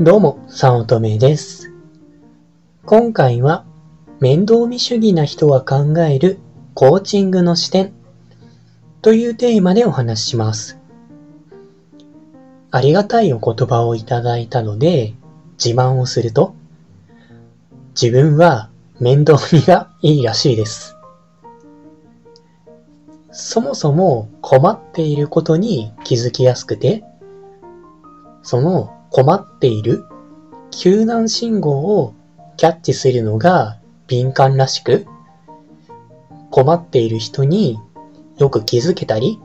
どうも、早乙女です。今回は、面倒見主義な人が考えるコーチングの視点というテーマでお話しします。ありがたいお言葉をいただいたので、自慢をすると、自分は面倒見がいいらしいです。そもそも困っていることに気づきやすくて、その困っている救難信号をキャッチするのが敏感らしく、困っている人によく気づけたり、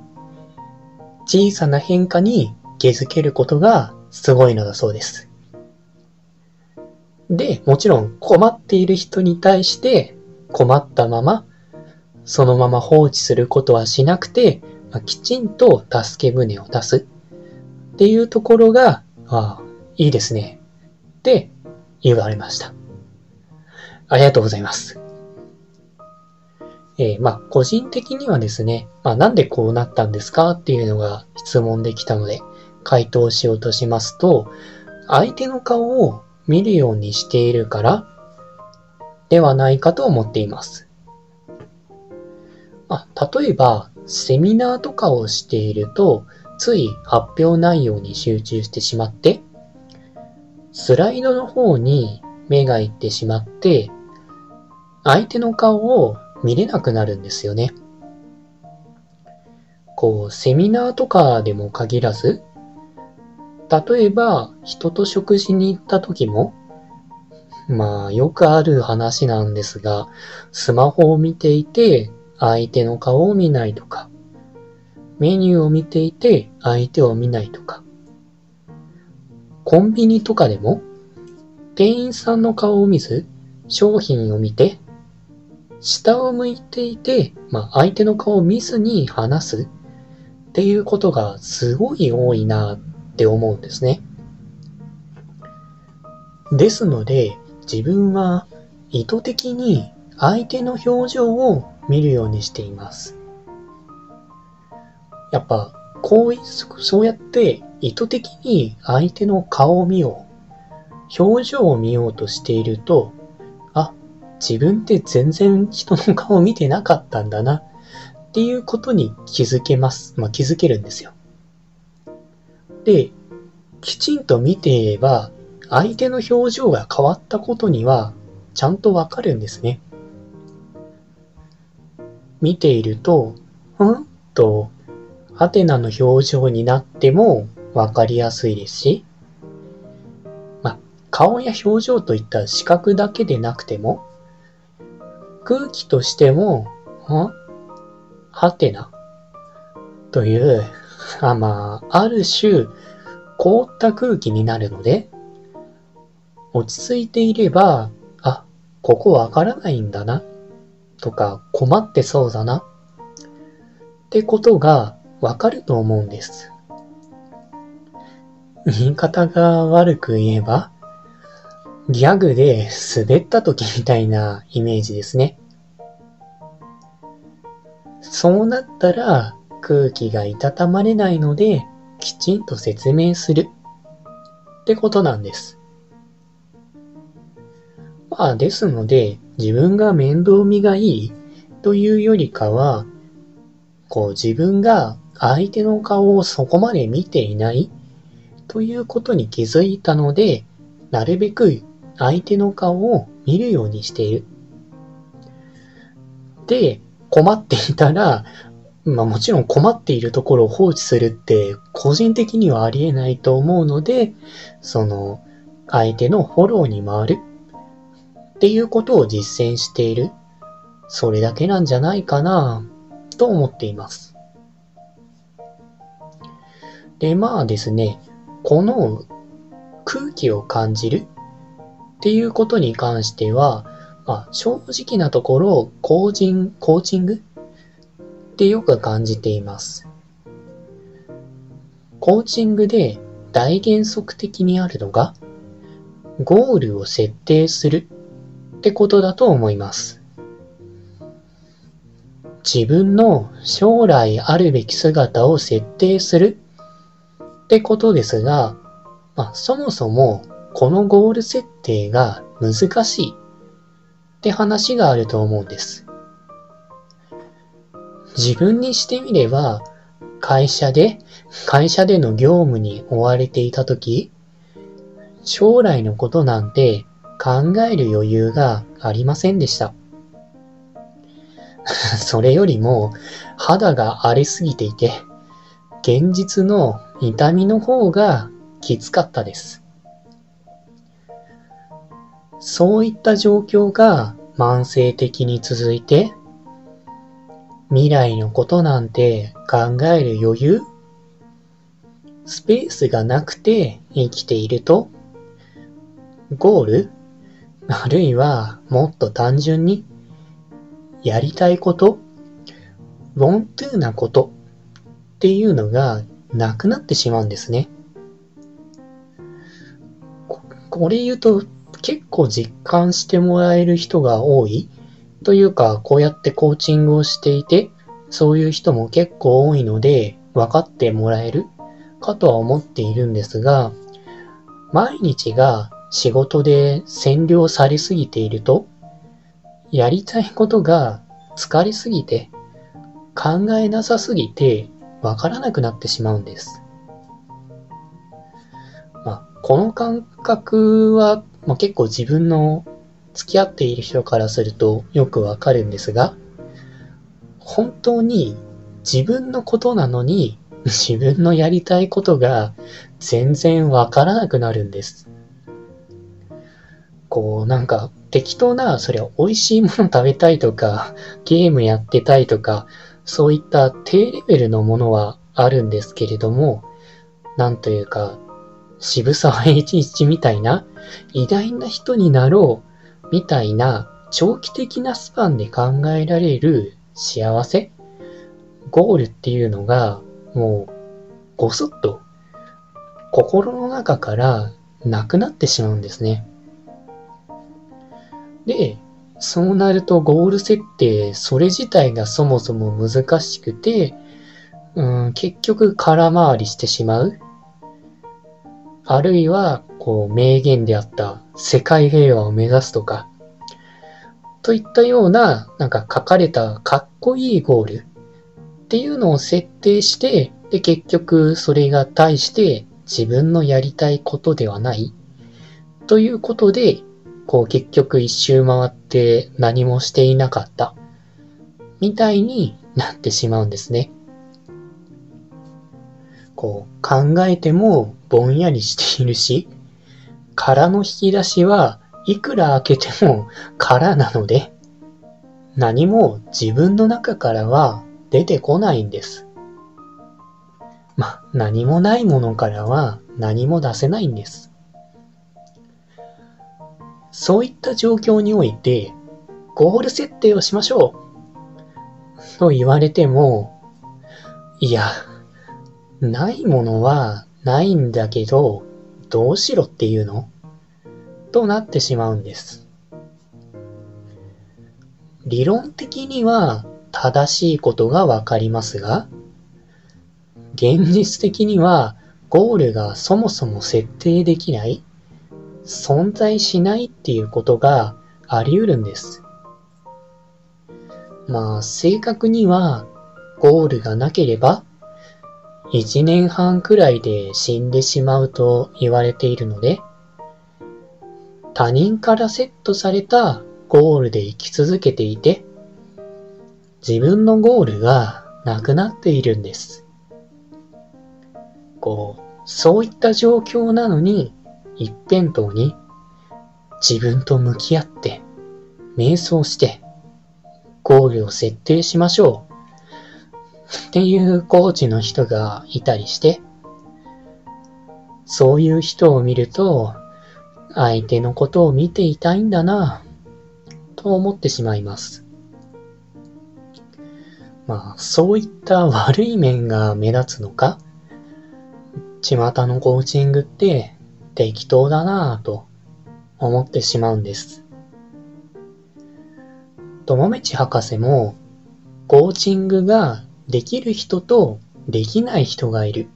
小さな変化に気づけることがすごいのだそうです。で、もちろん困っている人に対して困ったまま、そのまま放置することはしなくて、まあ、きちんと助け舟を出すっていうところが、ああ、いいですね。って言われました。ありがとうございます。えーまあ、個人的にはですね、まあ、なんでこうなったんですかっていうのが質問できたので、回答しようとしますと、相手の顔を見るようにしているからではないかと思っています。まあ、例えば、セミナーとかをしていると、つい発表内容に集中してしまって、スライドの方に目が行ってしまって、相手の顔を見れなくなるんですよね。こう、セミナーとかでも限らず、例えば人と食事に行った時も、まあよくある話なんですが、スマホを見ていて相手の顔を見ないとか、メニューを見ていて相手を見ないとか、コンビニとかでも店員さんの顔を見ず商品を見て、下を向いていて、まあ相手の顔を見ずに話すっていうことがすごい多いなって思うんですね。ですので、自分は意図的に相手の表情を見るようにしています。やっぱ、こう、そうやって意図的に相手の顔を見よう、表情を見ようとしていると、あ、自分って全然人の顔を見てなかったんだな、っていうことに気づけます。まあ、気づけるんですよ。で、きちんと見ていれば、相手の表情が変わったことには、ちゃんとわかるんですね。見ていると、んと、ハテナの表情になってもわかりやすいですし、まあ、顔や表情といった視覚だけでなくても、空気としても、んハテナという、あまあ、ある種、凍った空気になるので、落ち着いていれば、あ、ここわからないんだな、とか困ってそうだな、ってことがわかると思うんです。言い方が悪く言えば、ギャグで滑った時みたいなイメージですね。そうなったら空気がいたたまれないので、きちんと説明するってことなんです。まあですので、自分が面倒見がいいというよりかは、こう自分が相手の顔をそこまで見ていない？ということに気づいたので、なるべく相手の顔を見るようにしている。で、困っていたら、まあもちろん困っているところを放置するって個人的にはありえないと思うので、その相手のフォローに回るっていうことを実践している。それだけなんじゃないかなと思っています。で、まあですね、この空気を感じるっていうことに関しては、まあ、正直なところ、コーチンコーチングってよく感じています。コーチングで大原則的にあるのが、ゴールを設定するってことだと思います。自分の将来あるべき姿を設定するってことですが、まあ、そもそもこのゴール設定が難しいって話があると思うんです。自分にしてみれば、会社で、会社での業務に追われていたとき、将来のことなんて考える余裕がありませんでした。それよりも肌が荒れすぎていて、現実の痛みの方がきつかったです。そういった状況が慢性的に続いて、未来のことなんて考える余裕スペースがなくて生きていると、ゴールあるいはもっと単純に、やりたいこと want to なことっていうのがなくなってしまうんですね。これ言うと結構実感してもらえる人が多いというか、こうやってコーチングをしていて、そういう人も結構多いので、分かってもらえるかとは思っているんですが、毎日が仕事で占領されすぎていると、やりたいことが疲れすぎて、考えなさすぎて、わからなくなってしまうんです。まあ、この感覚は、まあ、結構自分の付き合っている人からするとよくわかるんですが、本当に自分のことなのに 自分のやりたいことが全然わからなくなるんです。こうなんか適当な、それは美味しいもの食べたいとか、ゲームやってたいとか、そういった低レベルのものはあるんですけれども、なんというか、渋沢栄一みたいな偉大な人になろうみたいな長期的なスパンで考えられる幸せゴールっていうのがもうごそっと心の中からなくなってしまうんですね。で、そうなるとゴール設定、それ自体がそもそも難しくて、うん、結局空回りしてしまう。あるいは、こう、名言であった世界平和を目指すとか、といったような、なんか書かれたかっこいいゴールっていうのを設定して、で、結局それが対して自分のやりたいことではないということで、こう結局一周回ってて何もしていなかった、みたいになってしまうんですね。こう考えてもぼんやりしているし、空の引き出しはいくら開けても空なので、何も自分の中からは出てこないんです。ま何もないものからは何も出せないんです。そういった状況において、ゴール設定をしましょう。と言われても、いや、ないものはないんだけど、どうしろっていうの？となってしまうんです。理論的には正しいことがわかりますが、現実的にはゴールがそもそも設定できない。存在しないっていうことがあり得るんです。まあ、正確には、ゴールがなければ、1年半くらいで死んでしまうと言われているので、他人からセットされたゴールで生き続けていて、自分のゴールがなくなっているんです。こう、そういった状況なのに、一辺倒に自分と向き合って、瞑想して、ゴールを設定しましょう。っていうコーチの人がいたりして、そういう人を見ると、相手のことを見ていたいんだな、と思ってしまいます。まあ、そういった悪い面が目立つのか、巷のコーチングって適当だなぁと思ってしまうんです。友道博士もコーチングができる人とできない人がいる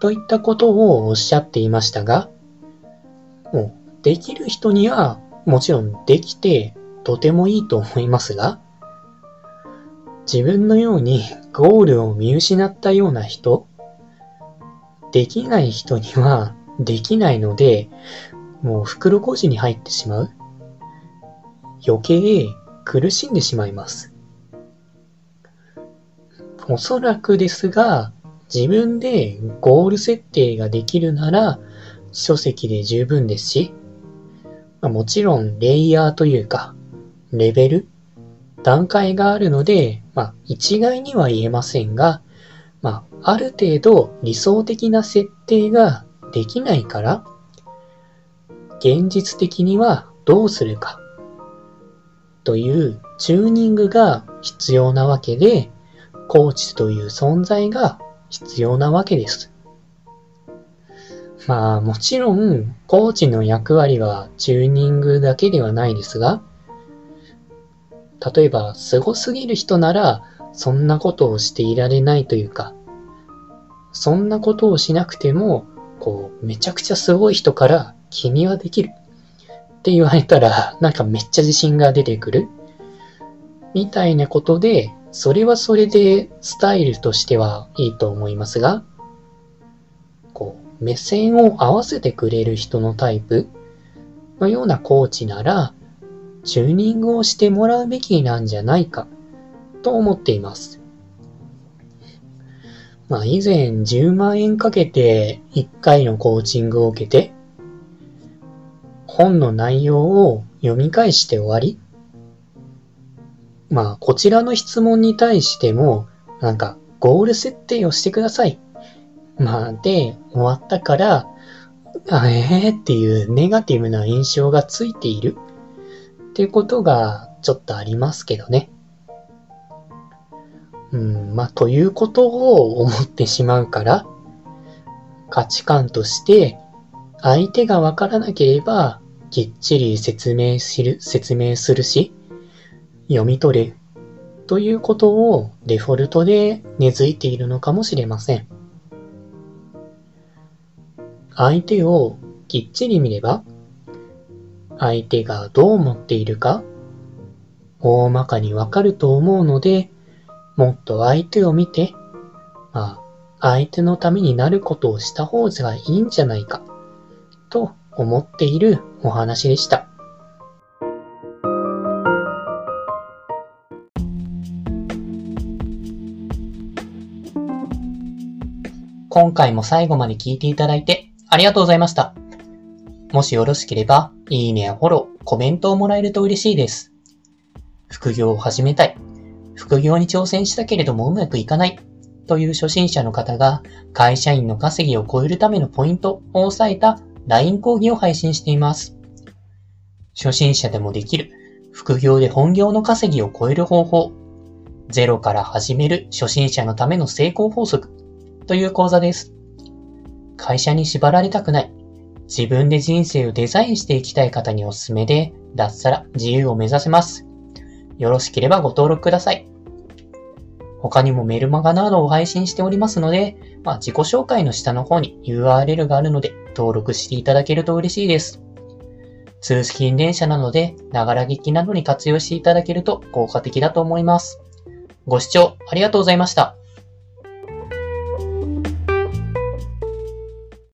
といったことをおっしゃっていましたが、もう、できる人には、もちろんできて、とてもいいと思いますが、自分のようにゴールを見失ったような人、できない人にはできないので、もう袋小路に入ってしまう。余計苦しんでしまいます。おそらくですが、自分でゴール設定ができるなら、書籍で十分ですし、ま、もちろんレイヤーというか、レベル、段階があるので、まあ、一概には言えませんが、まあ、ある程度理想的な設定ができないから、現実的にはどうするか、というチューニングが必要なわけで、コーチという存在が必要なわけです。まあもちろん、コーチの役割はチューニングだけではないですが、例えば、すごすぎる人なら、そんなことをしていられないというか、そんなことをしなくても、こう、めちゃくちゃすごい人から、君はできる。って言われたら、なんかめっちゃ自信が出てくる。みたいなことで、それはそれでスタイルとしてはいいと思いますが、こう、目線を合わせてくれる人のタイプのようなコーチなら、チューニングをしてもらうべきなんじゃないかと思っています。まあ以前10万円かけて1回のコーチングを受けて、本の内容を読み返して終わりまあこちらの質問に対しても、なんかゴール設定をしてください。まあで終わったから、あえーっていうネガティブな印象がついている。っていうことがちょっとありますけどね。うん、まあ、ということを思ってしまうから、価値観として、相手がわからなければ、きっちり説明する、説明するし、読み取れ、ということをデフォルトで根付いているのかもしれません。相手をきっちり見れば、相手がどう思っているか、大まかにわかると思うので、もっと相手を見て、まあ、相手のためになることをした方がいいんじゃないか、と思っているお話でした。今回も最後まで聞いていただいてありがとうございました。もしよろしければ、いいねやフォロー、コメントをもらえると嬉しいです。副業を始めたい。副業に挑戦したけれどもうまくいかない。という初心者の方が会社員の稼ぎを超えるためのポイントを押さえた LINE 講義を配信しています。初心者でもできる副業で本業の稼ぎを超える方法。ゼロから始める初心者のための成功法則という講座です。会社に縛られたくない。自分で人生をデザインしていきたい方におすすめで、脱サラ自由を目指せます。よろしければご登録ください。他にもメルマガなどを配信しておりますので、まあ、自己紹介の下の方に URL があるので登録していただけると嬉しいです。通勤電車なので、ながら聞きなどに活用していただけると効果的だと思います。ご視聴ありがとうございました。